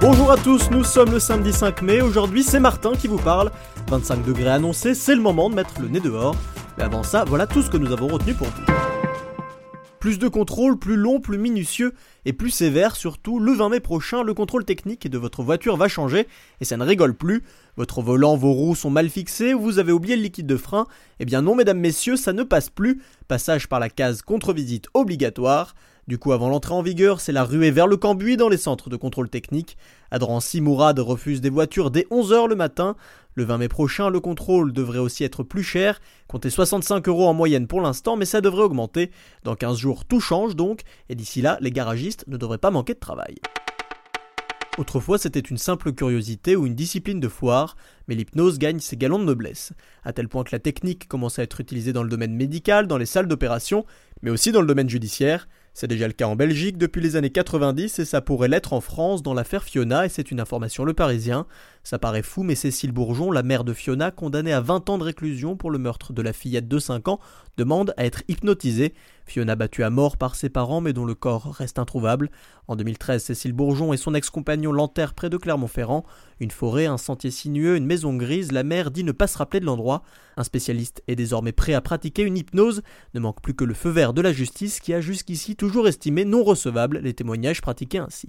Bonjour à tous, nous sommes le samedi 5 mai, aujourd'hui c'est Martin qui vous parle. 25 degrés annoncés, c'est le moment de mettre le nez dehors. Mais avant ça, voilà tout ce que nous avons retenu pour vous. Plus de contrôle, plus long, plus minutieux et plus sévère surtout, le 20 mai prochain, le contrôle technique de votre voiture va changer et ça ne rigole plus. Votre volant, vos roues sont mal fixées, vous avez oublié le liquide de frein. Eh bien non mesdames, messieurs, ça ne passe plus. Passage par la case contre-visite obligatoire. Du coup, avant l'entrée en vigueur, c'est la ruée vers le cambouis dans les centres de contrôle technique. À Mourad refuse des voitures dès 11h le matin. Le 20 mai prochain, le contrôle devrait aussi être plus cher. Comptez 65 euros en moyenne pour l'instant, mais ça devrait augmenter. Dans 15 jours, tout change donc, et d'ici là, les garagistes ne devraient pas manquer de travail. Autrefois, c'était une simple curiosité ou une discipline de foire, mais l'hypnose gagne ses galons de noblesse, à tel point que la technique commence à être utilisée dans le domaine médical, dans les salles d'opération, mais aussi dans le domaine judiciaire. C'est déjà le cas en Belgique depuis les années 90 et ça pourrait l'être en France dans l'affaire Fiona et c'est une information Le Parisien. Ça paraît fou mais Cécile Bourgeon, la mère de Fiona, condamnée à 20 ans de réclusion pour le meurtre de la fillette de 5 ans, demande à être hypnotisée. Fiona battue à mort par ses parents mais dont le corps reste introuvable. En 2013, Cécile Bourgeon et son ex-compagnon l'enterrent près de Clermont-Ferrand. Une forêt, un sentier sinueux, une maison grise, la mère dit ne pas se rappeler de l'endroit. Un spécialiste est désormais prêt à pratiquer une hypnose. Ne manque plus que le feu vert de la justice qui a jusqu'ici toujours estimé non recevables les témoignages pratiqués ainsi.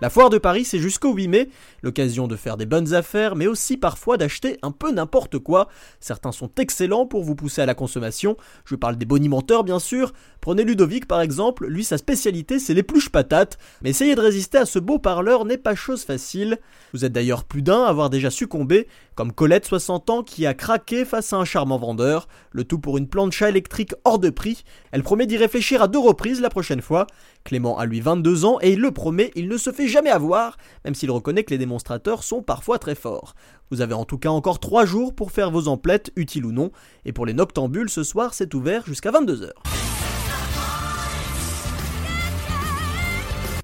La foire de Paris, c'est jusqu'au 8 mai, l'occasion de faire des bonnes affaires, mais aussi parfois d'acheter un peu n'importe quoi. Certains sont excellents pour vous pousser à la consommation, je parle des bonimenteurs bien sûr. Prenez Ludovic par exemple, lui sa spécialité c'est les pluches patates, mais essayer de résister à ce beau parleur n'est pas chose facile. Vous êtes d'ailleurs plus d'un à avoir déjà succombé, comme Colette 60 ans qui a craqué face à un charmant vendeur, le tout pour une plancha électrique hors de prix. Elle promet d'y réfléchir à deux reprises la prochaine fois. Clément a lui 22 ans et il le promet, il ne se fait jamais avoir, même s'il reconnaît que les démonstrateurs sont parfois très forts. Vous avez en tout cas encore 3 jours pour faire vos emplettes, utiles ou non, et pour les noctambules ce soir c'est ouvert jusqu'à 22h.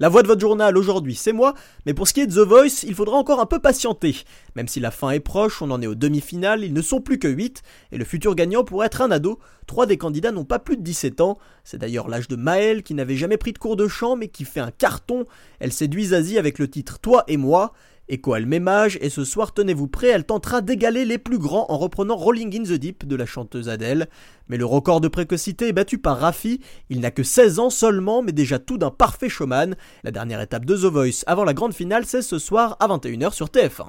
La voix de votre journal aujourd'hui, c'est moi, mais pour ce qui est de The Voice, il faudra encore un peu patienter. Même si la fin est proche, on en est aux demi-finales, ils ne sont plus que 8, et le futur gagnant pourrait être un ado. Trois des candidats n'ont pas plus de 17 ans. C'est d'ailleurs l'âge de Maëlle, qui n'avait jamais pris de cours de chant, mais qui fait un carton. Elle séduit Zazie avec le titre Toi et moi. Echo a le âge, et ce soir, tenez-vous prêt, elle tentera d'égaler les plus grands en reprenant Rolling in the Deep de la chanteuse Adele. Mais le record de précocité est battu par Rafi, il n'a que 16 ans seulement, mais déjà tout d'un parfait showman. La dernière étape de The Voice avant la grande finale, c'est ce soir à 21h sur TF1.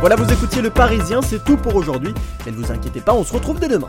Voilà, vous écoutiez le Parisien, c'est tout pour aujourd'hui, mais ne vous inquiétez pas, on se retrouve dès demain.